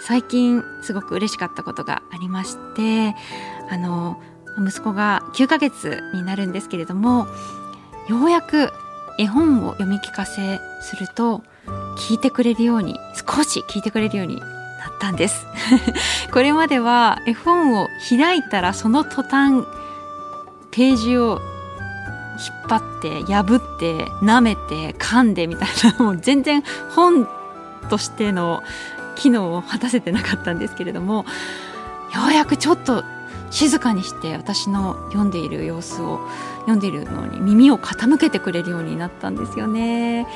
最近すごく嬉しかったことがありましてあの息子が9ヶ月になるんですけれどもようやく絵本を読み聞かせすると聞いてくれるように少し聞いてくれるようになったんです。これまでは絵本を開いたらその途端ページを引っ張って破って舐めて噛んでみたいなもう全然本としての機能を果たせてなかったんですけれどもようやくちょっと静かにして私の読んでいる様子を読んでいるのに耳を傾けてくれるようになったんですよね。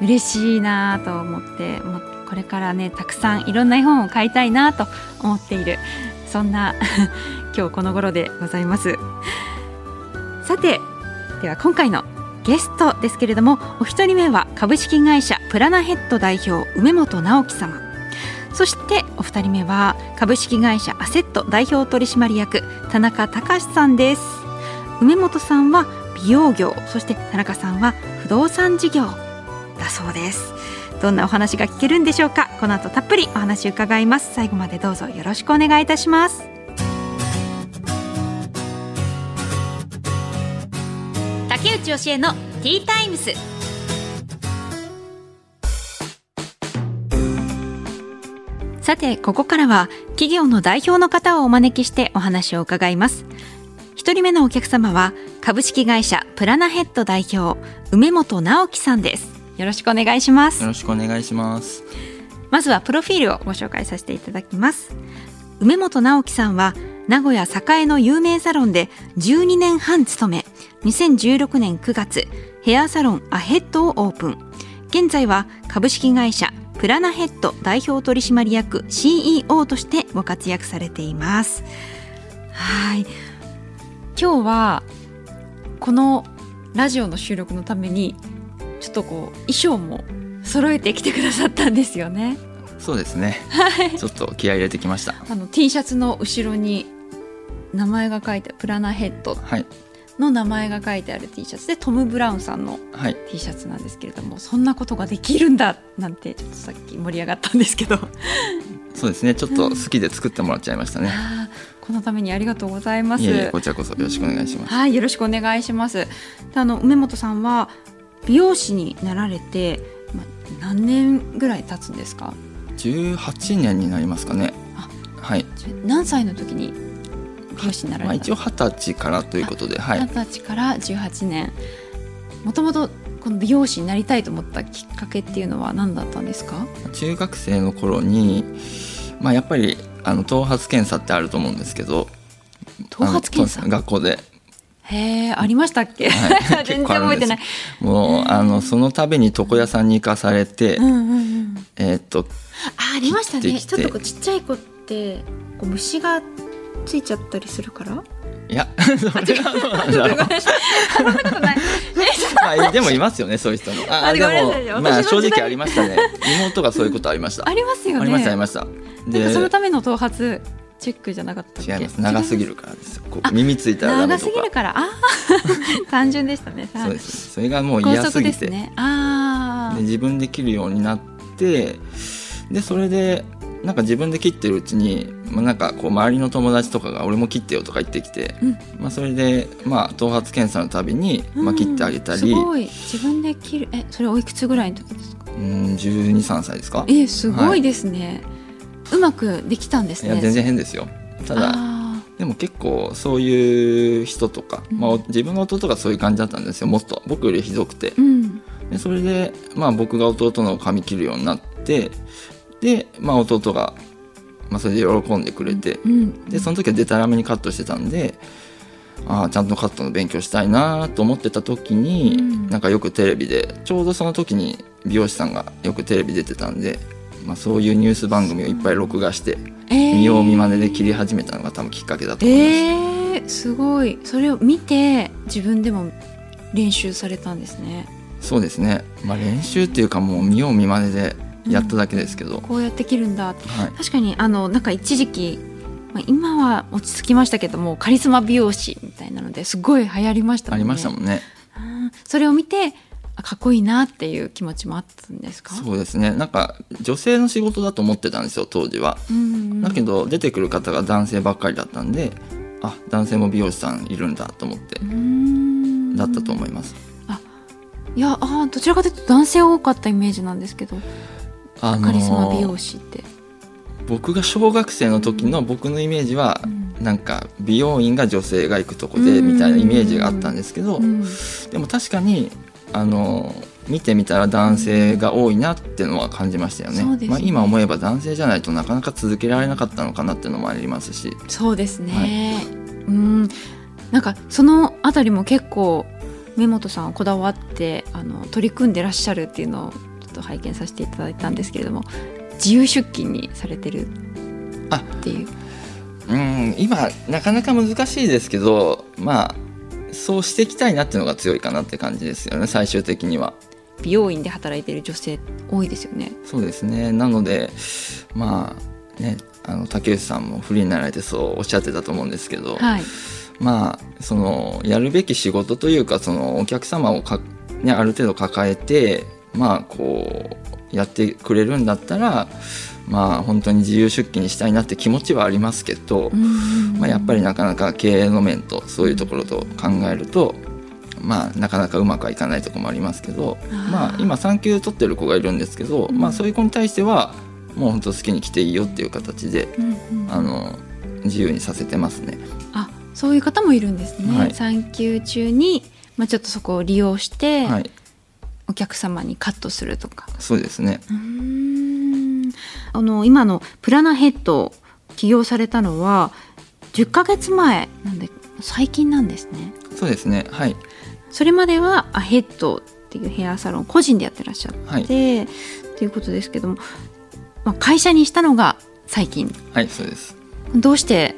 嬉しいなと思ってもこれからねたくさんいろんな絵本を買いたいなと思っているそんな 今日この頃でございます。さてでは今回のゲストですけれどもお一人目は株式会社プラナヘッド代表梅本直樹様。そしてお二人目は株式会社アセット代表取締役田中隆さんです。梅本さんは美容業そして田中さんは不動産事業だそうです。どんなお話が聞けるんでしょうか？この後たっぷりお話伺います。最後までどうぞよろしくお願いいたします。竹内義恵のティータイムス。さてここからは企業の代表の方をお招きしてお話を伺います。一人目のお客様は株式会社プラナヘッド代表梅本直樹さんです。よろしくお願いします。よろしくお願いします。まずはプロフィールをご紹介させていただきます。梅本直樹さんは名古屋栄の有名サロンで12年半勤め2016年9月ヘアサロンアヘッドをオープン。現在は株式会社プラナヘッド代表取締役 CEO としてご活躍されています。はい。今日はこのラジオの収録のためにちょっとこう衣装も揃えてきてくださったんですよね。そうですね。ちょっと気合い入れてきました。あの T シャツの後ろに名前が書いてプラナヘッドの名前が書いてある T シャツでトム・ブラウンさんの T シャツなんですけれども、はい、そんなことができるんだなんてちょっとさっき盛り上がったんですけどそうですねちょっと好きで作ってもらっちゃいましたね、このためにありがとうございます。こちらこそよろしくお願いします。はい、よろしくお願いします。あの梅本さんは美容師になられて、ま何年ぐらい経つんですか？18年になりますかね。はい。何歳の時に美容師になられた、まあ、一応二十歳からということで、はい。二十歳から18年。もともとこの美容師になりたいと思ったきっかけっていうのは何だったんですか？中学生の頃に、まあやっぱりあの頭髪検査ってあると思うんですけど。頭髪検査？学校で。へえ、ありましたっけ、はい、全然覚えてない。もう、あの、その度に床屋さんに行かされて、うんうんうん、えー、っと、あ、ありましたね。ちょっとこうちっちゃい子って、こう虫がついちゃったりするから？いや、それはどうなんだろう。まあ、でもいますよね、そういう人も。あ、でも、まあ、正直ありましたね。妹がそういうことありました。ありますよね。ありました、ありました。で、そのための頭髪。チェックじゃなかった違います長すぎるからですこう耳ついたら長すぎるからあ 単純でしたねそうですそれがもう嫌すぎて、ね、あで自分で切るようになってでそれでなんか自分で切ってるうちに、まあ、なんかこう周りの友達とかが俺も切ってよとか言ってきて、うん、まあ、それで、まあ、頭髪検査のたびに、まあ、切ってあげたり、うん、すごい。自分で切るえそれおいくつぐらいの時ですか？うん1 2 3歳ですか？えすごいですね、はい。うまくできたんですね。いや全然変ですよ。ただでも結構そういう人とか、まあ、自分の弟がそういう感じだったんですよもっと。僕よりひどくて、うん、でそれで、まあ、僕が弟の髪切るようになってで、まあ、弟が、まあ、それで喜んでくれて、うん、でその時はでたらめにカットしてたんでああちゃんとカットの勉強したいなと思ってた時に、うん、なんかよくテレビでちょうどその時に美容師さんがよくテレビ出てたんでまあ、そういうニュース番組をいっぱい録画して、えー、見よう見まねで切り始めたのが多分きっかけだと思います。えー、すごい。それを見て自分でも練習されたんですね。そうですね、まあ、練習っていうかもう見よう見まねでやっただけですけど、うん、こうやって切るんだ、はい、確かにあのなんか一時期まあ、今は落ち着きましたけどもカリスマ美容師みたいなのですごい流行りましたもんね。ありましたもんね。それを見てかっこいいなっていう気持ちもあったんですか？そうですね。なんか女性の仕事だと思ってたんですよ当時は、うんうん、だけど出てくる方が男性ばっかりだったんであ男性も美容師さんいるんだと思ってだったと思います。あいやあどちらかというと男性多かったイメージなんですけど、あのー、カリスマ美容師って僕が小学生の時の僕のイメージは、うん、なんか美容院が女性が行くとこでみたいなイメージがあったんですけど、うん、でも確かにあの見てみたら男性が多いなっていうのは感じましたよね。ねまあ、今思えば男性じゃないとなかなか続けられなかったのかなっていうのもありますし。そうですね。はい、うんなんかそのあたりも結構根本さんはこだわってあの取り組んでらっしゃるっていうのをと拝見させていただいたんですけれども自由出勤にされてるっていう。うん今なかなか難しいですけどまあそうしていきたいなっていうのが強いかなって感じですよね最終的には。美容院で働いてる女性多いですよね。そうですねなのでまあねあの竹内さんもフリーになられてそうおっしゃってたと思うんですけど、はい、まあそのやるべき仕事というかそのお客様をか、ね、ある程度抱えてまあこうやってくれるんだったらまあ本当に自由出勤にしたいなって気持ちはありますけど、まあ、やっぱりなかなか経営の面とそういうところと考えると、まあ、なかなかうまくはいかないところもありますけどまあ、今産休取ってる子がいるんですけど、まあ、そういう子に対してはもう本当好きに来ていいよっていう形で、あの自由にさせてますね。あそういう方もいるんですね、はい、産休中に、まあ、ちょっとそこを利用して、はい、お客様にカットするとか。そうですね。あの今のプラナヘッド起業されたのは10ヶ月前なんで最近なんですね。そうですね。はい。それまではアヘッドっていうヘアサロン個人でやってらっしゃって、はい、ということですけども、まあ、会社にしたのが最近。はいそうです。どうして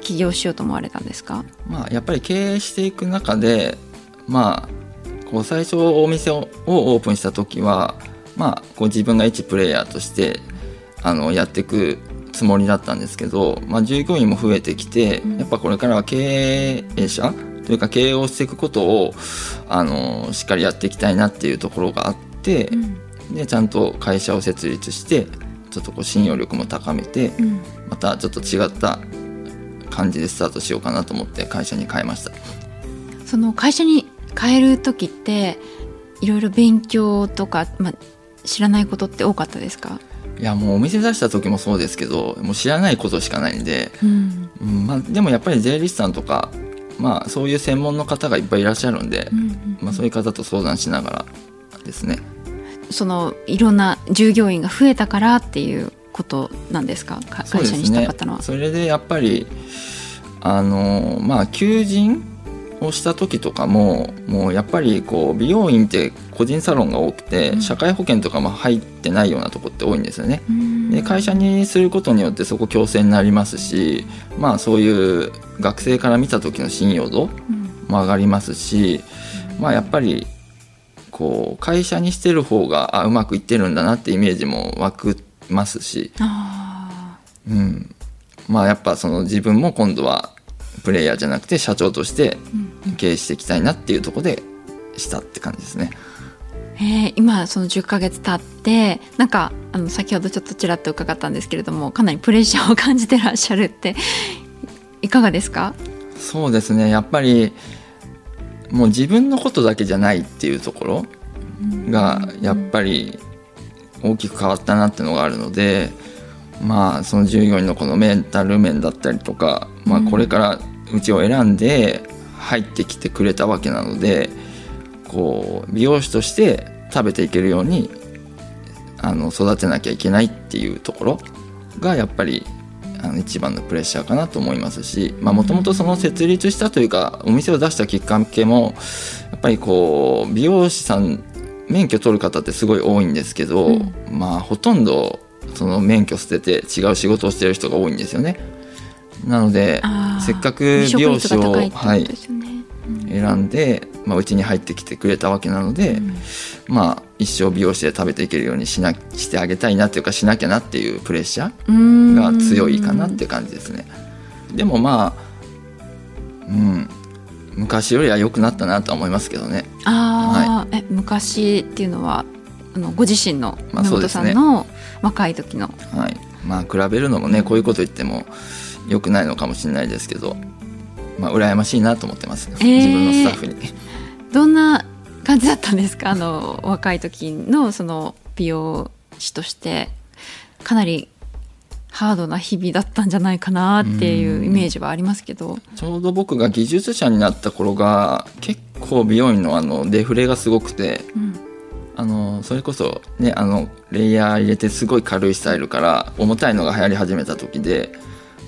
起業しようと思われたんですか、まあ、やっぱり経営していく中でまあこう最初お店をオープンした時はまあこう自分が一プレイヤーとしてあのやっていくつもりだったんですけど、まあ、従業員も増えてきて、やっぱこれからは経営者というか経営をしていくことをあのしっかりやっていきたいなっていうところがあって、うん、でちゃんと会社を設立してちょっとこう信用力も高めて、うん、またちょっと違った感じでスタートしようかなと思って会社に変えました。その会社に変える時っていろいろ勉強とか、まあ、知らないことって多かったですか？いやもうお店出した時もそうですけどもう知らないことしかないんで、うん、うん、まあ、でもやっぱり税理士さんとか、まあ、そういう専門の方がいっぱいいらっしゃるんで、うんうん、まあ、そういう方と相談しながらですね。そのいろんな従業員が増えたからっていうことなんですか？会社にしたかったのは。そ、ね,、れでやっぱりあのまあ求人をした時とかももうやっぱりこう美容院って個人サロンが多くて、社会保険とかも入ってないようなとこって多いんですよね。で会社にすることによってそこ強制になりますしまあそういう学生から見た時の信用度も上がりますし、まあやっぱりこう会社にしてる方があうまくいってるんだなってイメージも湧くますし、うん、まあやっぱその自分も今度はプレイヤーじゃなくて社長として経営していきたいなっていうところでしたって感じですね。えー、今その10ヶ月経ってなんかあの先ほどちょっとちらっと伺ったんですけれどもかなりプレッシャーを感じてらっしゃるっていかがですか？そうですね。やっぱりもう自分のことだけじゃないっていうところがやっぱり大きく変わったなっていうのがあるのでまあその従業員のこのメンタル面だったりとか、まあ、これからうちを選んで入ってきてくれたわけなのでこう美容師として食べていけるようにあの育てなきゃいけないっていうところがやっぱりあの一番のプレッシャーかなと思いますしもともとその設立したというかお店を出したきっかけもやっぱりこう美容師さん免許取る方ってすごい多いんですけど、うん、まあほとんどその免許捨てて違う仕事をしてる人が多いんですよね。なのでせっかく美容師を、はい、選んで、まあ、うちに入ってきてくれたわけなので、うん、まあ一生美容師で食べていけるようにしなしてあげたいなっていうかしなきゃなっていうプレッシャーが強いかなっていう感じですね。でもまあうん。昔よりは良くなったなとは思いますけどね。あはい、え昔っていうのはあのご自身の山本さんの若い時の。まあ、はい。まあ比べるのもねこういうこと言っても良くないのかもしれないですけど、まあ羨ましいなと思ってます、えー、自分のスタッフに。どんな感じだったんですか？あの若い時のその美容師として。かなりハードな日々だったんじゃないかなっていうイメージはありますけど。ちょうど僕が技術者になった頃が結構美容院のあのデフレがすごくて、うん、あのそれこそねあのレイヤー入れてすごい軽いスタイルから重たいのが流行り始めた時で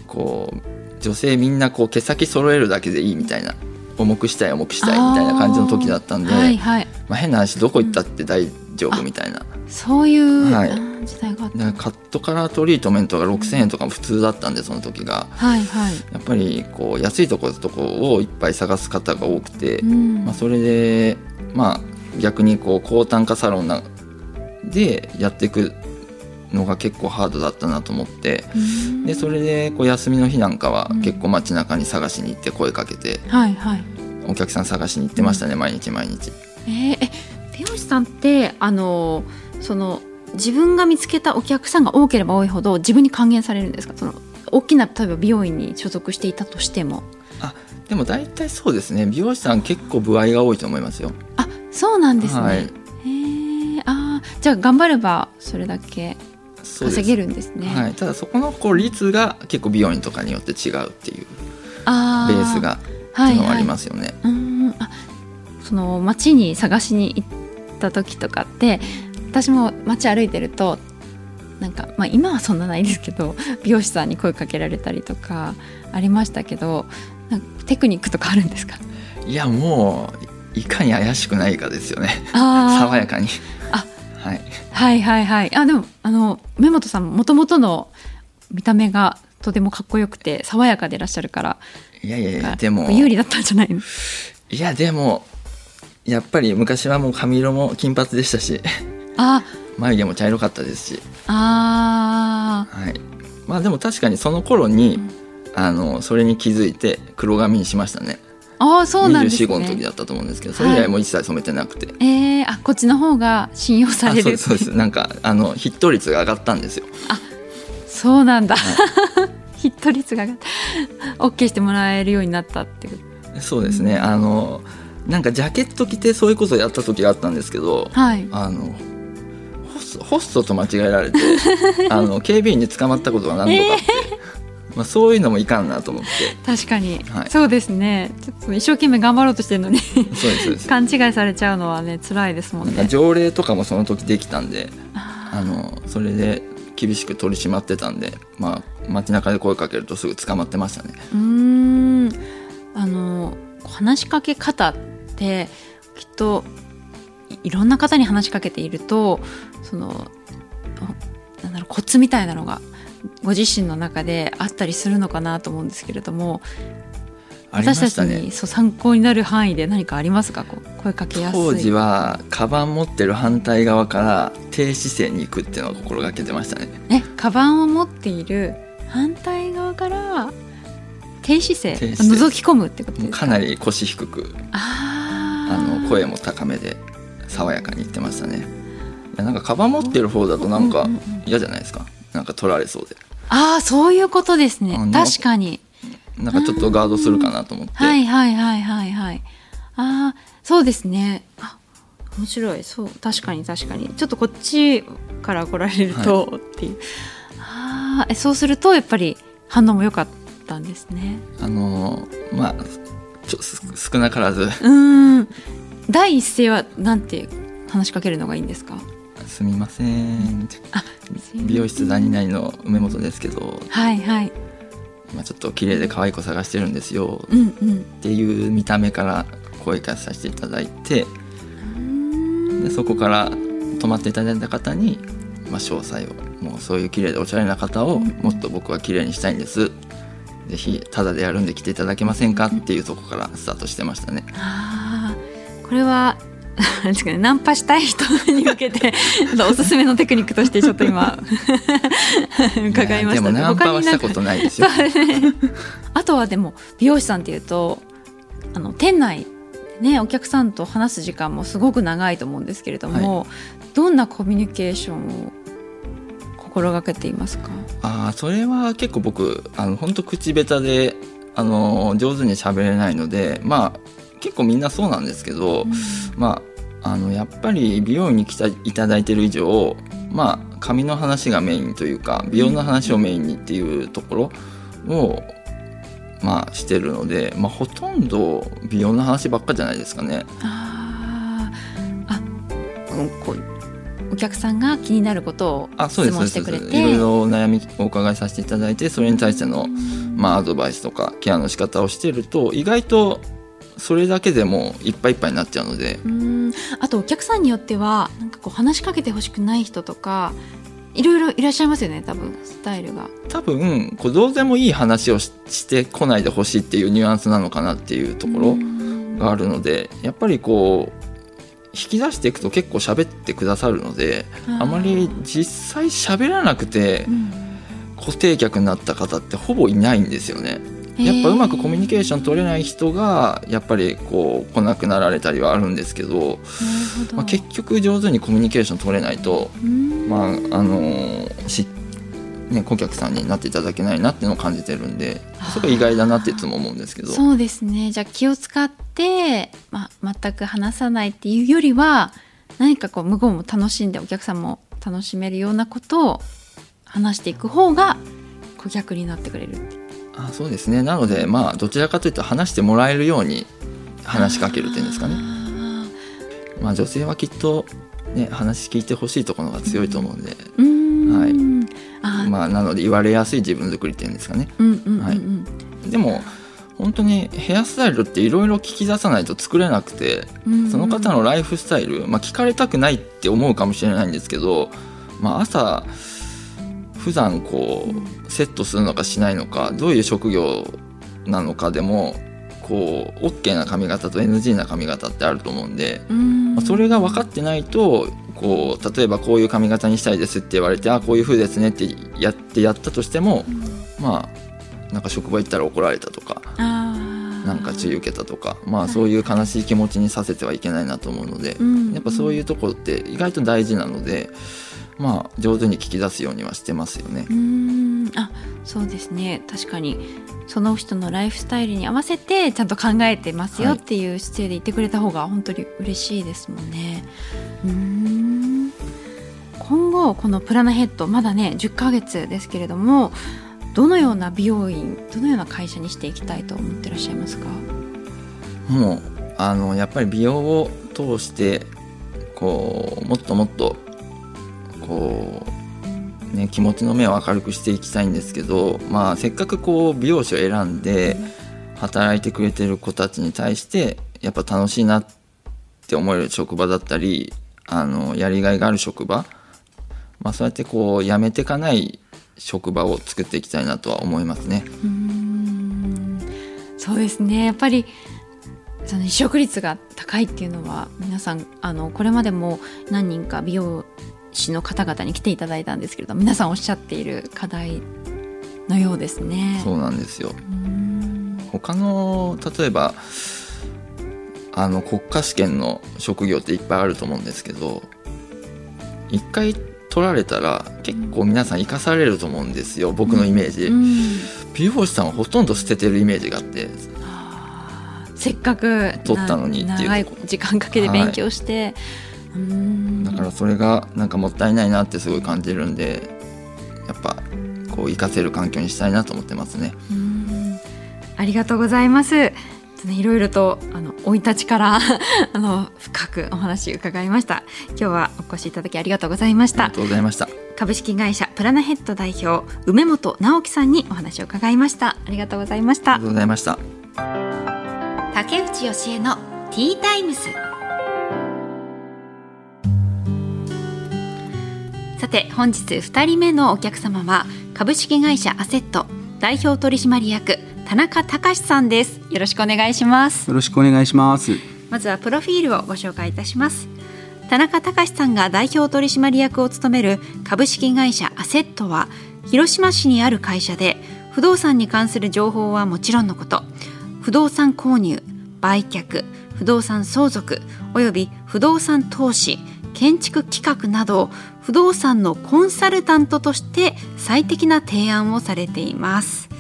こう女性みんなこう毛先揃えるだけでいいみたいな重くしたい重くしたいみたいな感じの時だったんで、はいはい、まあ、変な話どこ行ったって大丈夫みたいな、うん、そういう時代があった、はい、カットカラートリートメントが6,000円とかも普通だったんでその時が、はいはい、やっぱりこう安いところとこをいっぱい探す方が多くて、うん、まあ、それでまあ逆にこう高単価サロンなでやっていくのが結構ハードだったなと思ってでそれでこう休みの日なんかは結構街中に探しに行って声かけて、はいはい、お客さん探しに行ってましたね、毎日毎日。えー、美容師さんってあのその自分が見つけたお客さんが多ければ多いほど自分に還元されるんですか？その大きな例えば美容院に所属していたとしても。あでも大体そうですね。美容師さん結構歩合が多いと思いますよ。あそうなんですね。はい、へえあじゃあ頑張ればそれだけ稼げるんですね。はい、ただそこのこう率が結構美容院とかによって違うっていうベースがっていうのはありますよね。はいはい、うん。あその街に探しに行った時とかって私も街歩いてるとなんか、まあ、今はそんなないですけど 美容師さんに声かけられたりとかありましたけどテクニックとかあるんですか？いやもういかに怪しくないかですよね。爽やかに。あはい、はいはいはい。あでもあの目本さんもともとの見た目がとてもかっこよくて爽やかでいらっしゃるからいやいやいやでも有利だったんじゃない？のいやでもやっぱり昔はもう髪色も金髪でしたしあ。眉毛も茶色かったですし。あはい。まあでも確かにその頃に、うん、あのそれに気づいて黒髪にしましたねああそうなんですね。24、5の時だったと思うんですけど、それ以来も一切染めてなくて。はい、ええー、あこっちの方が信用されるそうですなんかあのヒット率が上がったんですよ。あそうなんだ。はい、ヒット率が上がった。オッケーしてもらえるようになったっていう。そうですね。あのなんかジャケット着てそういうことやった時があったんですけど、はい、あのホストと間違えられて あの警備員に捕まったことが何度かあって。えーまあ、そういうのもいかんなと思って。確かに、はい、そうですね。ちょっと一生懸命頑張ろうとしてるのに。そうです 勘違いされちゃうのはね辛いですもんね。条例とかもその時できたんであのそれで厳しく取り締まってたんで、まあ、街中で声かけるとすぐ捕まってましたね。うん。あの話しかけ方ってきっといろんな方に話しかけているとそのなんだろうコツみたいなのがご自身の中であったりするのかなと思うんですけれども、私たちにそう参考になる範囲で何かありますか？こう声かけやすい。当時はカバン持ってる反対側から低姿勢に行くっていうのを心がけてましたね。えカバンを持っている反対側から低姿勢覗き込むってことか？かなり腰低くあの声も高めで爽やかに言ってましたね。なんかカバン持ってる方だとなんか嫌じゃないですか？なんか取られそうで。ああそういうことですね。確かに。なんかちょっとガードするかなと思って。はいはいはいはいはい。ああそうですね。あ面白い。そう確かに確かに。ちょっとこっちから来られると、はい、っていう。ああそうするとやっぱり反応も良かったんですね。あのまあちょ少なからず。うん。第一声はなんて話しかけるのがいいんですか？すみません。美容室何々の梅本ですけど。はいはい。今ちょっと綺麗で可愛い子探してるんですよ、うんうん、っていう見た目から声かけさせていただいて。でそこから泊まっていただいた方に、まあ、詳細をもうそういう綺麗でおしゃれな方をもっと僕は綺麗にしたいんです、ぜひタダでやるんで来ていただけませんか？っていうとこからスタートしてましたね。あこれはですかね、ナンパしたい人に向けて おすすめのテクニックとしてちょっと今 伺いました。でもナンパはしたことないですよ、ね、あとはでも美容師さんっていうとあの店内ねお客さんと話す時間もすごく長いと思うんですけれども、はい、どんなコミュニケーションを心がけていますか？あそれは結構僕あの本当口下手であの上手に喋れないのでまあ結構みんなそうなんですけど、うん、まああのやっぱり美容院に来ていただいてる以上まあ髪の話がメインというか美容の話をメインにっていうところを、まあしてるので、まあ、ほとんど美容の話ばっかじゃないですかね。ああこうお客さんが気になることを質問してくれて。いろいろ悩みお伺いさせていただいてそれに対しての、まあ、アドバイスとかケアの仕方をしてると意外とそれだけでもいっぱいいっぱいになっちゃうのであとお客さんによってはなんかこう話しかけてほしくない人とかいろいろいらっしゃいますよね多分スタイルが。多分こうどうでもいい話をしてこないでほしいっていうニュアンスなのかなっていうところがあるのでやっぱりこう引き出していくと結構喋ってくださるのであまり実際喋らなくて固定客になった方ってほぼいないんですよね。やっぱうまくコミュニケーション取れない人がやっぱりこう来なくなられたりはあるんですけどまあ、結局上手にコミュニケーション取れないと、まああのしね、顧客さんになっていただけないなっていうのを感じてるんでそこ意外だなっていつも思うんですけど。そうですね。じゃあ気を使って、まあ、全く話さないっていうよりは何かこう向こうも楽しんでお客さんも楽しめるようなことを話していく方が顧客になってくれるあそうですね。なのでまあどちらかというと話してもらえるように話しかけるっていうんですかね。まあ女性はきっとね話聞いてほしいところが強いと思うんで、うん、はい。まあ、なので言われやすい自分作りっていうんですかね。はい、でも本当にヘアスタイルっていろいろ聞き出さないと作れなくて、その方のライフスタイル、まあ、聞かれたくないって思うかもしれないんですけど、まあ、朝普段こうセットするのかしないのかどういう職業なのかでもこう OK な髪型と NG な髪型ってあると思うんで、まあ、それが分かってないとこう例えばこういう髪型にしたいですって言われてあこういう風ですねってやってやったとしても、うん、まあなんか職場行ったら怒られたとかなんか注意受けたとかまあそういう悲しい気持ちにさせてはいけないなと思うので、やっぱそういうところって意外と大事なので。まあ上手に聞き出すようにはしてますよね。うん。あそうですね。確かに。その人のライフスタイルに合わせてちゃんと考えてますよっていう姿勢で言ってくれた方が本当に嬉しいですもんね。うん。今後このプラナヘッドまだね10ヶ月ですけれどもどのような美容院どのような会社にしていきたいと思ってらっしゃいますか？もうあのやっぱり美容を通してこうもっともっとこう、ね、気持ちの目を明るくしていきたいんですけど、まあ、せっかくこう美容師を選んで働いてくれてる子たちに対してやっぱ楽しいなって思える職場だったりあのやりがいがある職場、まあ、そうやってこうやめていかない職場を作っていきたいなとは思いますね。うんそうですねやっぱりその移植率が高いっていうのは皆さんあのこれまでも何人か美容市の方々に来ていただいたんですけれど皆さんおっしゃっている課題のようですね。そうなんですよ。他の例えばあの国家試験の職業っていっぱいあると思うんですけど一回取られたら結構皆さん生かされると思うんですよ僕のイメージ、うん、美容師さんはほとんど捨ててるイメージがあって。せっかく取ったのにっていう。長い時間かけて勉強して、はいだからそれがなんかもったいないなってすごい感じるんでやっぱこう活かせる環境にしたいなと思ってますね。ありがとうございます。いろいろとあの生い立ちから あの深くお話伺いました。今日はお越しいただきありがとうございました。ありがとうございました。株式会社プラナヘッド代表梅本直樹さんにお話を伺いました。ありがとうございました。ありがとうございました。竹内義恵のティータイムスさて本日2人目のお客様は株式会社アセット代表取締役田中隆さんです。よろしくお願いします。よろしくお願いします。まずはプロフィールをご紹介いたします。田中隆さんが代表取締役を務める株式会社アセットは広島市にある会社で不動産に関する情報はもちろんのこと。不動産購入売却不動産相続および不動産投資建築企画など不動産のコンサルタントとして最適な提案をされています。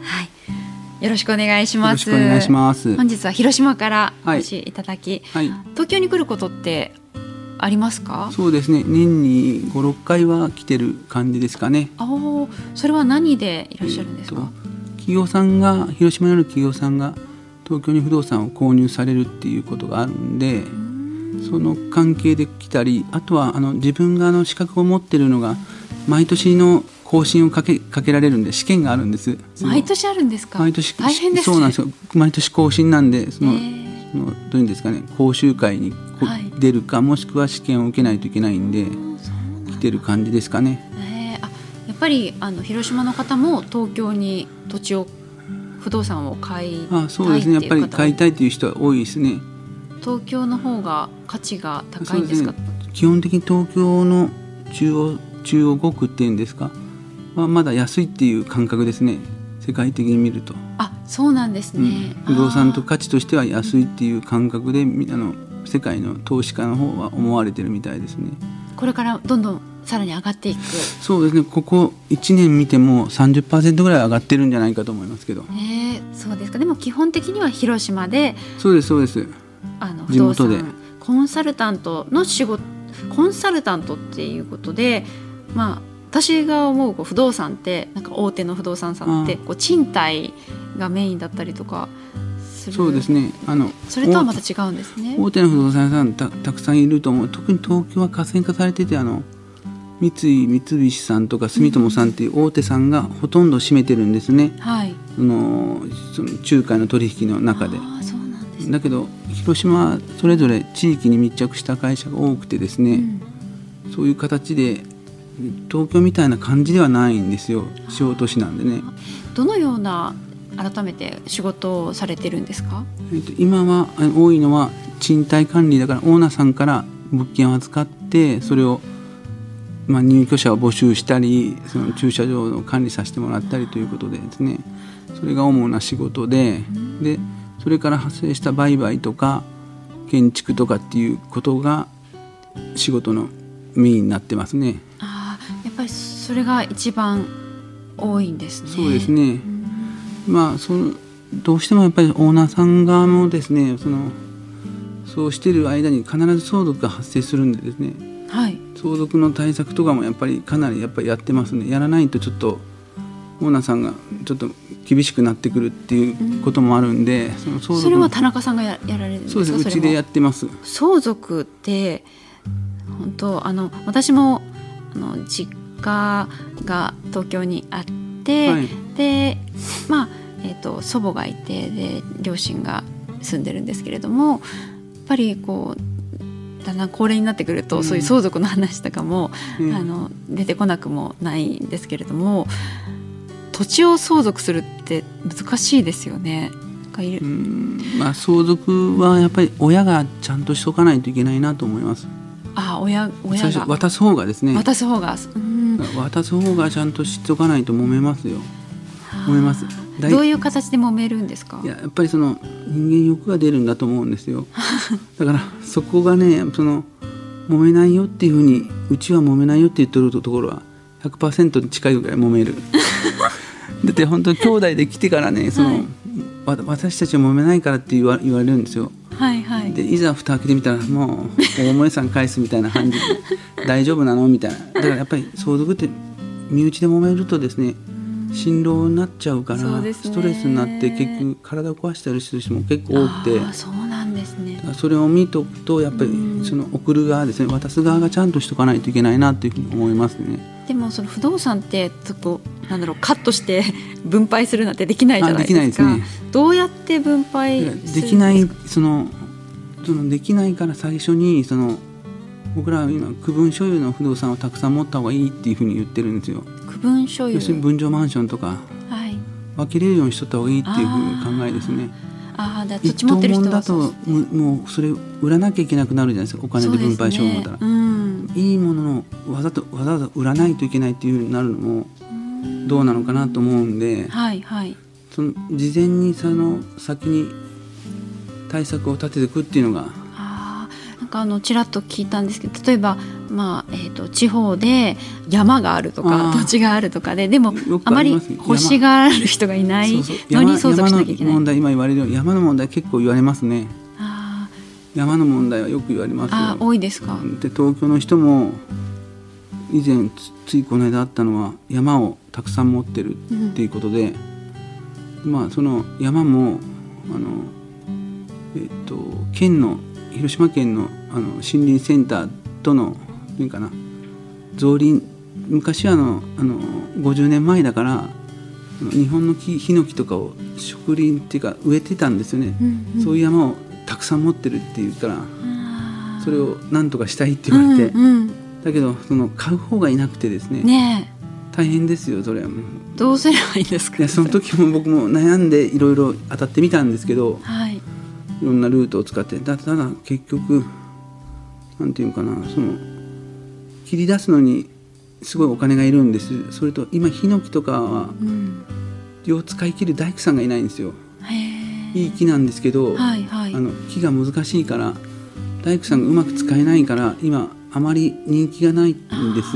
はい、よろしくお願いします。お願いします。本日は広島からお越しいただき、はい、東京に来ることってありますか？そうですね。年に五六回は来てる感じですかね。ああ、それは何でいらっしゃるんですか？えー、企業さんが広島にある企業さんが東京に不動産を購入されるっていうことがあるんで。その関係で来たりあとはあの自分があの資格を持ってるのが毎年の更新をかけかけられるんで試験があるんです。毎年あるんですか？毎年大変です、ね、そうなんですよ。毎年更新なんでそのそのどういうんですかね講習会に出るか、はい、もしくは試験を受けないといけないんで来てる感じですかね。えー、あやっぱりあの広島の方も東京に土地を不動産を買いあそうですね。やっぱり買いたいという人は多いですね。東京の方が価値が高いんですか、ね、基本的に東京の中央中央5区っていうんですか？はまだ安いっていう感覚ですね。世界的に見ると。あそうなんですね、うん、不動産と価値としては安いっていう感覚であの世界の投資家の方は思われてるみたいですね。これからどんどんさらに上がっていく。そうですね。ここ1年見ても30%ぐらい上がってるんじゃないかと思いますけど、えー、そうですか。でも基本的には広島で。そうですそうですあの不動産。コンサルタントの仕事コンサルタントっていうことでまあ私が思うこう不動産ってなんか大手の不動産さんってこう賃貸がメインだったりとかそうですね。あのそれとはまた違うんですね。大手の不動産屋さんたたくさんいると思う。特に東京は河川化されててあの三井三菱さんとか住友さんっていう大手さんがほとんど占めてるんですね、はい、そのその仲介の取引の中で。だけど広島はそれぞれ地域に密着した会社が多くてですね、うん、そういう形で東京みたいな感じではないんですよ地方都市なんでね。どのような改めて仕事をされてるんですか、えー、と今は多いのは賃貸管理だからオーナーさんから物件を扱ってそれをまあ入居者を募集したりその駐車場の管理させてもらったりということでですね。それが主な仕事ででそれから発生した売買とか建築とかっていうことが仕事のメインになってますね。あやっぱりそれが一番多いんですね。そうですね。まあそのどうしてもやっぱりオーナーさん側もですねそのそうしている間に必ず相続が発生するんでですね、はい、相続の対策とかもやっぱりかなりやっぱりやってますねやらないとちょっとオーナーさんがちょっと厳しくなってくるっていうこともあるんで、うん、そそれは田中さんがややられるんですか？そうです。うちでやってます。相続って本当あの私もあの実家が東京にあって、はい、でまあ、えーと、祖母がいてで両親が住んでるんですけれどもやっぱりこうだんだん高齢になってくると、うん、そういう相続の話とかも、うん、あの出てこなくもないんですけれども土地を相続するって難しいですよね。まあ、相続はやっぱり親がちゃんとしとかないといけないなと思います。あ親親が。渡す方がですね。渡す方が、うん、渡す方がちゃんと知っておかないと揉めますよ。揉めます。どういう形で揉めるんですか？いややっぱりその人間欲が出るんだと思うんですよ。だからそこがねその揉めないよっていうふうにうちは揉めないよって言ってるところは100%に近いぐらい揉める だって本当に兄弟で来てからねその、はい、私たちは揉めないからって言わ言われるんですよ。はいはい、でいざ蓋開けてみたらもう大萌さん返すみたいな感じで 大丈夫なのみたいな。だからやっぱり相続って身内で揉めるとですね心労になっちゃうから、ね、ストレスになって結局体を壊したりする人も結構多くて。そうなんですね。それを見とくとやっぱりその送る側ですね。渡す側がちゃんとしとかないといけないなっていうふうに思いますね。でもその不動産ってそこなんだろうカットして 分配するなんてできないじゃないですか。ですね、どうやって分配できないそのそのできないから最初にその僕らは今区分所有の不動産をたくさん持った方がいいっていうふうに言ってるんですよ。区分所有。要するに分譲マンションとか、はい、分けれるようにしとった方がいいっていうふうに考えですねああだ土地持ってる人だともうそれ売らなきゃいけなくなるじゃないですか。お金で分配しよう思ったら、ね。うん、いいもののわざとわざわざ売らないといけないっていうふうになるのもどうなのかなと思うんで、はいはい、その事前にその先に対策を立てていくっていうのがなんかあのちらっと聞いたんですけど例えば、まあえーと、地方で山があるとか土地があるとかででもあまり欲しがる人がいないのに相続しなきゃいけない。問題今言われる山の問題結構言われますね。山の問題はよく言われますあ多いですか？で東京の人も以前ついこの間あったのは山をたくさん持ってるっていうことで、うん、まあその山もあのえっと県の広島県のあの森林センターとのいかな。造林昔はあのあの50年前だから日本の木ヒノキとかを植林っていうか植えてたんですよね、うんうん、そういう山をたくさん持ってるっていうからそれを何とかしたいって言われて、うんうん、だけどその買う方がいなくてですね。ね大変ですよそれはどうすればいいですか？その時も僕も悩んでいろいろ当たってみたんですけど、はい、いろんなルートを使って。ただ結局なんていうかなその切り出すのにすごいお金がいるんです。それと今ヒノキとかは、両使い切る大工さんがいないんですよ。いい木なんですけど、はいはい、あの木が難しいから大工さんがうまく使えないから今あまり人気がないんです。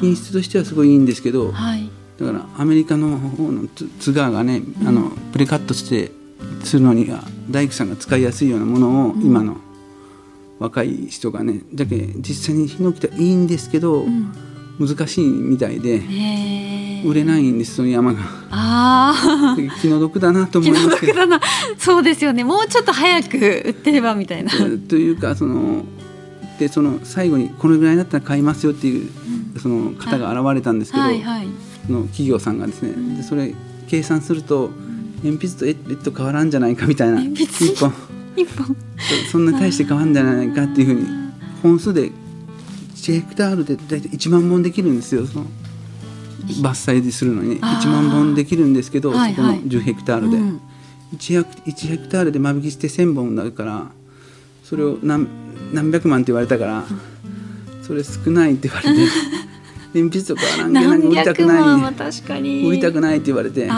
品質としてはすごいいいんですけど、はい、だからアメリカの方のツガーがね、うん、あのプレカットしてするのには大工さんが使いやすいようなものを今の若い人がねだけ実際にヒノキっていいんですけど、うん、難しいみたいで売れないんですその山が。あ気の毒だなと思いますけど。そうですよね。もうちょっと早く売ってればみたいな。というかそのでその最後にこのぐらいだったら買いますよっていう、うん、その方が現れたんですけど、はいはい、その企業さんがですね、でそれ計算すると鉛筆とえっと変わらんじゃないかみたいな。一本本そんな大して変わんじゃないかっていうふうに本数で1ヘクタールで大体1万本できるんですよ。その伐採するのに。1万本できるんですけど、はいはい、そこの10ヘクタールで、うん、1, 1ヘクタールで間引きして1,000本だからそれを何何百万って言われたから、それ少ないって言われて鉛筆とか何気なく売りたくない売りたくないって言われてで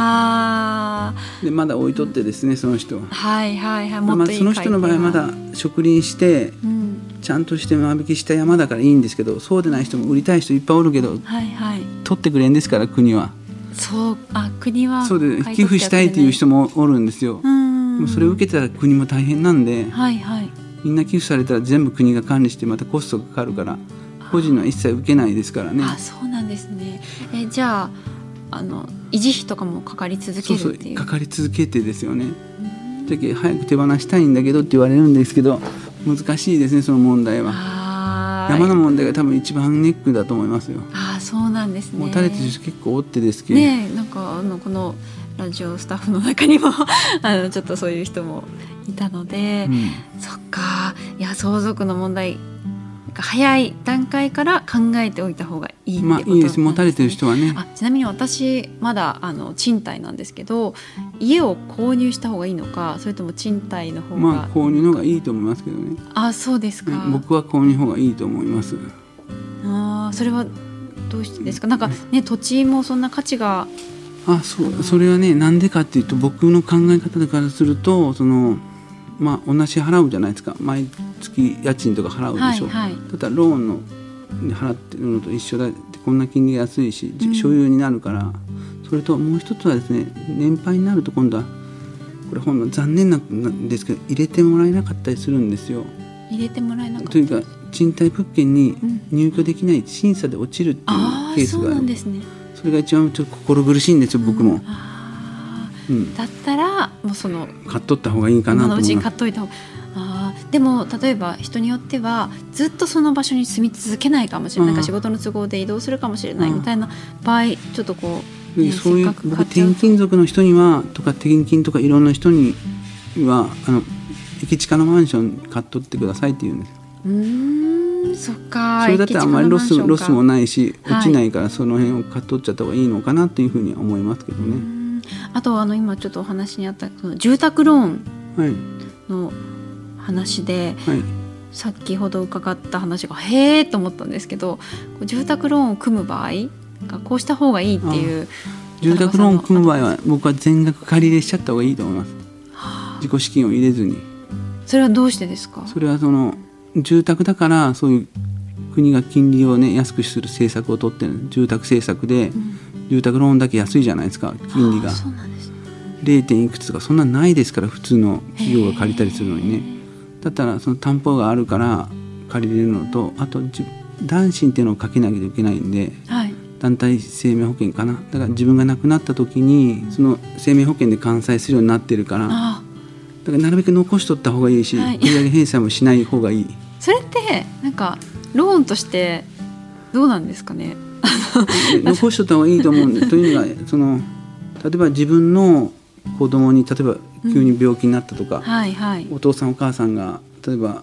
まだ置いとってですねその人は。はいはいはいまあ、その人の場合はまだ植林して、うん、ちゃんとして間引きした山だからいいんですけどそうでない人も売りたい人いっぱいおるけど、はいはい、取ってくれんですから国は。そうあ国はそうで寄付したいっていう人もおるんですよ。もそれを受けたら国も大変なんで、はいはい、みんな寄付されたら全部国が管理してまたコストがかかるから。個人の一切受けないですからね。あそうなんですねえじゃああの維持費とかもかかり続けるっていう？かかり続けてですよね。だけ早く手放したいんだけどって言われるんですけど難しいですねその問題は。山の問題が多分一番ネックだと思いますよ。あそうなんですね。もたれてる人結構おってですけど。ねなんかあのこのラジオスタッフの中にも あのちょっとそういう人もいたので、うん、そっかいや相続の問題早い段階から考えておいた方がいいってことね、まあ、いいです。持たれてる人はね。あちなみに私まだあの賃貸なんですけど家を購入した方がいいのかそれとも賃貸の方がまあ購入の方がいいと思いますけどね。あそうですか、僕は購入の方がいいと思います。あそれはどうしてですか？なんかね土地もそんな価値があそうそれはねなんでかっていうと僕の考え方からするとそのまあ、同じ払うじゃないですか。毎月家賃とか払うでしょ、はいはい、だローンの払ってるのと一緒だこんな金利安いし、所有になるから。それともう一つはですね年配になると今度はこれほんの残念なんですけど入れてもらえなかったりするんですよ。入れてもらえなかった。というか賃貸物件に入居できない審査で落ちるっていうケースがある、うん、そね、それが一番ちょっと心苦しいんですよ僕も。うんだったらもうその買っとった方がいいかなと思う買っといた方があでも例えば人によってはずっとその場所に住み続けないかもしれない、うん、仕事の都合で移動するかもしれないみたいな場合、ちょっとこう、ね、そういう僕転勤族の人にはとか転勤とかいろんな人にはあの駅近のマンション買っとってくださいって言うんですそっかそれだったらあんまりロスロスもないし落ちないからその辺を買っ取っちゃった方がいいのかなというふうに思いますけどね。あとあの今ちょっとお話にあったその住宅ローンの話で、はい、先ほど伺った話がへえと思ったんですけど住宅ローンを組む場合がこうした方がいいっていう住宅ローンを組む場合は僕は全額借り入れしちゃった方がいいと思います、はあ、自己資金を入れずに。それはどうしてですか？それはその住宅だからそういう国が金利をね安くする政策を取ってる住宅政策で、うん、住宅ローンだけ安いじゃないですか金利が。そうなんです 0. いくつとかそんなないですから普通の企業が借りたりするのにね。だったらその担保があるから借りれるのとあと男子っていうのをかけなきゃいけないんで、はい、団体生命保険かなだから自分が亡くなった時にその生命保険で完済するようになってるからだからなるべく残しとった方がいいし、はい、売上返済もしない方がいい。それってなんかローンとしてどうなんですかね？残しとった方がいいと思うんでというのがその例えば自分の子供に例えば急に病気になったとか、うんはいはい、お父さんお母さんが例えば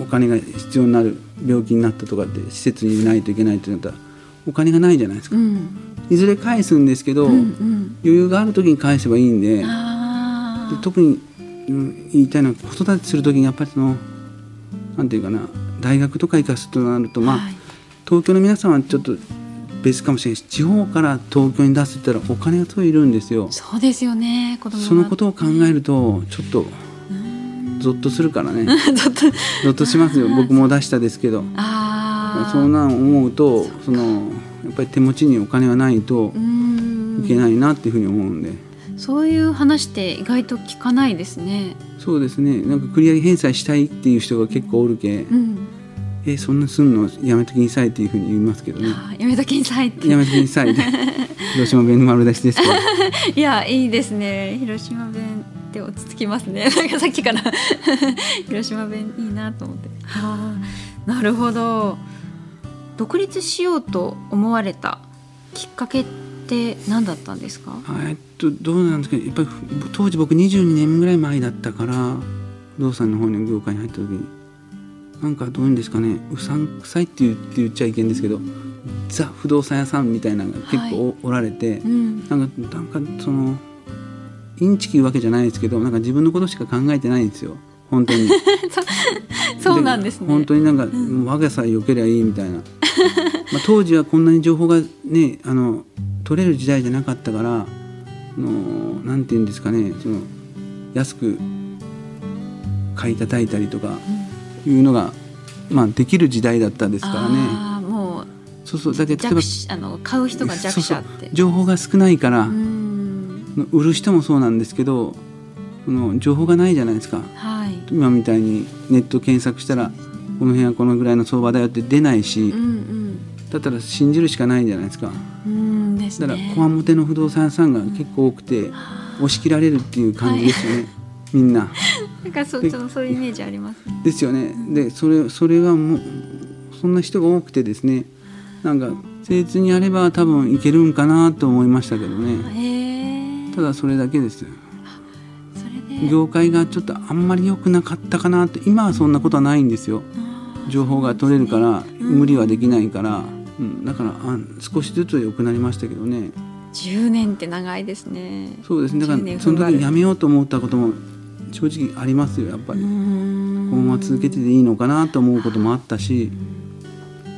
お金が必要になる病気になったとかって施設にいないといけないってなったらお金がないじゃないですか、うん、いずれ返すんですけど、うんうん、余裕がある時に返せばいいんでで特に、うん、言いたいのは子育てする時にやっぱりそのなんていうかな大学とか行かすとなるとまあ、はい、東京の皆さんはちょっと別かもしれないし地方から東京に出すって言ったらお金がすごいいるんですよ。そうですよねそのことを考えるとちょっとゾッとするからね。ゾッと。しますよ。僕も出したですけど。そんなん思うとそのやっぱり手持ちにお金がないといけないなっていうふうに思うんで。そういう話って意外と聞かないですね。そうですね。なんか繰り上げ返済したいっていう人が結構おるけ、うん、えそんなすんのやめときにさいっていうふうに言いますけどね。やめときにさいって。やめときにさい 広島弁丸出しですけどいやいいですね。広島弁って落ち着きますね。なんかさっきから。広島弁いいなと思って。はあなるほど。独立しようと思われたきっかけって何だったんですか？えっとどうなんですか？やっぱり当時僕22年ぐらい前だったから不動産の方の業界に入った時になんかどういうんですかねうさんくさいって言って言っちゃいけんですけどザ不動産屋さんみたいなのが結構お,、られて、うん、なんかなんかそのインチキいうわけじゃないですけどなんか自分のことしか考えてないんですよ。本当に。そうなんですね。本当になんか、うん、我がさえよけりゃいいみたいな。まあ当時はこんなに情報がねあの取れる時代じゃなかったからのなんて言うんですかねその安く買い叩いたりとか、うんいうのが、まあ、できる時代だったですからね。もうそうそうだって例えばあの買う人が弱者って情報が少ないから売る人もそうなんですけどその情報がないじゃないですか、はい、今みたいにネット検索したらこの辺はこのぐらいの相場だよって出ないし、うんうん、だったら信じるしかないじゃないですか。うんですね、だからこわもての不動産屋さんが結構多くて、押し切られるっていう感じですよね。はいみんな。なんかそちょそういうイメージあります、ね、ですよね。でそれそれがもうそんな人が多くてですねなんか誠実にやれば多分いけるんかなと思いましたけどね。ただそれだけです。業界がちょっとあんまり良くなかったかなって今はそんなことはないんですよ。情報が取れるから、無理はできないから、うん、だからあ少しずつ良くなりましたけどね。10年って長いですね。そうですね。だからその時にやめようと思ったことも正直ありますよやっぱり。このまま続けてていいのかなと思うこともあったし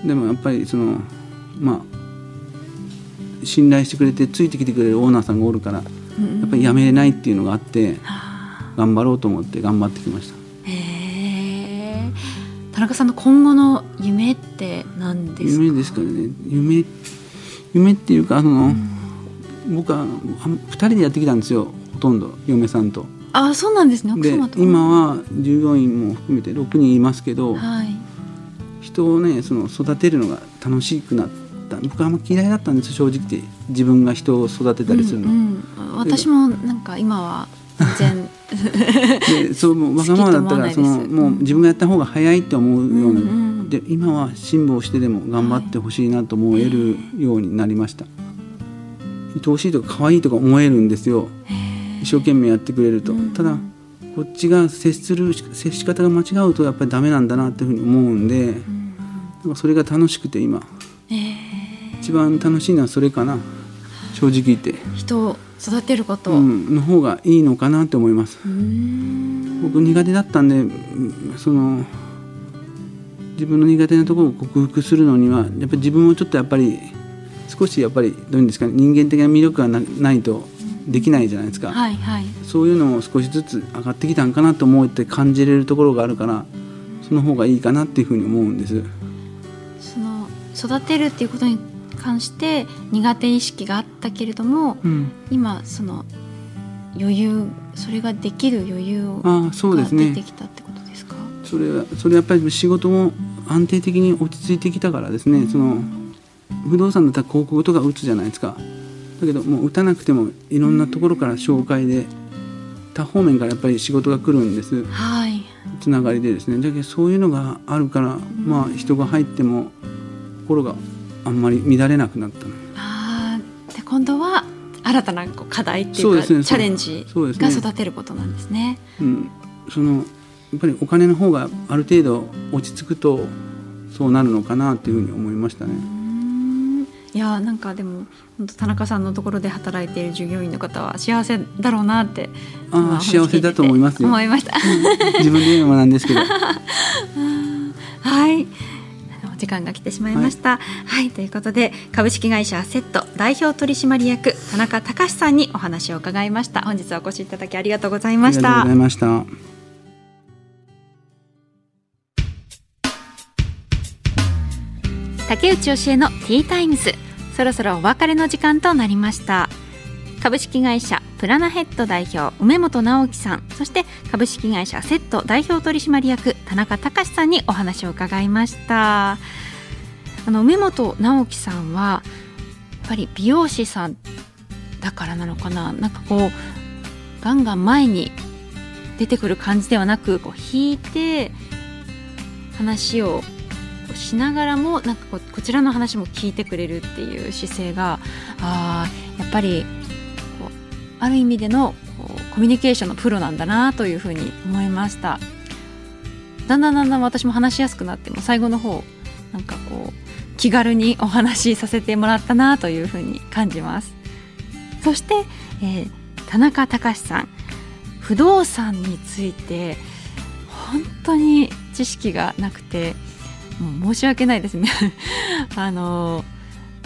でもやっぱりそのまあ信頼してくれてついてきてくれるオーナーさんがおるからやっぱりやめれないっていうのがあって頑張ろうと思って頑張ってきました。田中さんの今後の夢って何ですか？夢ですかね。夢夢っていうかあの、僕は2人でやってきたんですよほとんど嫁さんと。あそうなんですね。で今は従業員も含めて6人いますけど、はい、人をねその育てるのが楽しくなった。僕はあんま嫌いだったんです正直言って。自分が人を育てたりするの、うんうん、私もなんか今は全 でそうもうわがままだったらそのもう自分がやった方が早いって思うような、うんうん、で今は辛抱してでも頑張ってほしいなと思えるようになりました、はい、愛おしいとか可愛いとか思えるんですよ。一生懸命やってくれると、うん、ただこっちが接する接し方が間違うとやっぱりダメなんだなっていうふうに思うんで、うん、それが楽しくて今、えー、一番楽しいのはそれかな。正直言って。人を育てること、うん、の方がいいのかなって思います。僕苦手だったんでその自分の苦手なところを克服するのにはやっぱり自分もちょっとやっぱり少しやっぱりどういうんですか、ね、人間的な魅力がないとできないじゃないですか、はいはい、そういうのも少しずつ上がってきたんかなと思って感じれるところがあるからその方がいいかなっていうふうに思うんです。その育てるっていうことに関して苦手意識があったけれども、うん、今その余裕それができる余裕が出てきたってことですか？それはそれやっぱり仕事も安定的に落ち着いてきたからですね、うん、その不動産だったら広告とか打つじゃないですかだけどもう打たなくてもいろんなところから紹介で多方面からやっぱり仕事が来るんです、はい、つながりでですね。だけどそういうのがあるから、まあ人が入っても心があんまり乱れなくなったあで今度は新たな課題っていうか、ね、チャレンジが育てることなんですね。うん、そのやっぱりお金の方がある程度落ち着くとそうなるのかなというふうに思いましたね。いやなんかでも本当田中さんのところで働いている従業員の方は幸せだろうなってあ幸せだと思います思いました。自分で言うなんですけど。はい。お時間が来てしまいました、はい、はい、ということで株式会社アセット代表取締役田中隆さんにお話を伺いました。本日はお越しいただきありがとうございました。ありがとうございました竹内教えのティータイムズ。そろそろお別れの時間となりました。株式会社プラナヘッド代表梅本直樹さん。そして株式会社セット代表取締役田中隆さんにお話を伺いました。あの梅本直樹さんはやっぱり美容師さんだからなのかな。なんかこうガンガン前に出てくる感じではなくこう引いて話をしながらもなんかここちらの話も聞いてくれるっていう姿勢があやっぱりこうある意味でのこうコミュニケーションのプロなんだなというふうに思いました。だんだんだんだん私も話しやすくなっても最後の方なんかこう気軽にお話しさせてもらったなというふうに感じます。そして、えー、田中隆さん不動産について本当に知識がなくてもう申し訳ないですね。あの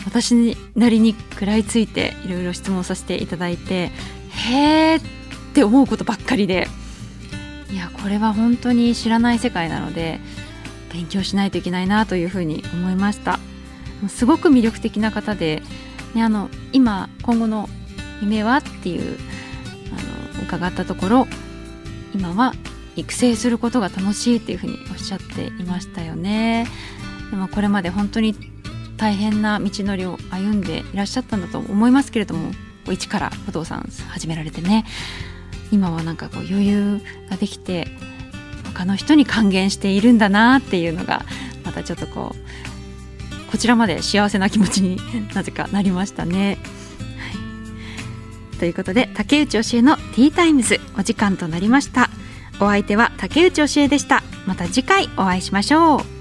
私なりに食らいついていろいろ質問させていただいてへーって思うことばっかりでいやこれは本当に知らない世界なので勉強しないといけないなというふうに思いました。すごく魅力的な方で、ね、あの今今後の夢はっていうあの伺ったところ今は育成することが楽しいっていうふうにおっしゃっていましたよねでもこれまで本当に大変な道のりを歩んでいらっしゃったんだと思いますけれども一から不動産始められてね今はなんかこう余裕ができて他の人に還元しているんだなっていうのがまたちょっとこうこちらまで幸せな気持ちになぜかなりましたね。はい、ということで竹内教えのティータイムズお時間となりました。お相手は竹内教えでした。また次回お会いしましょう。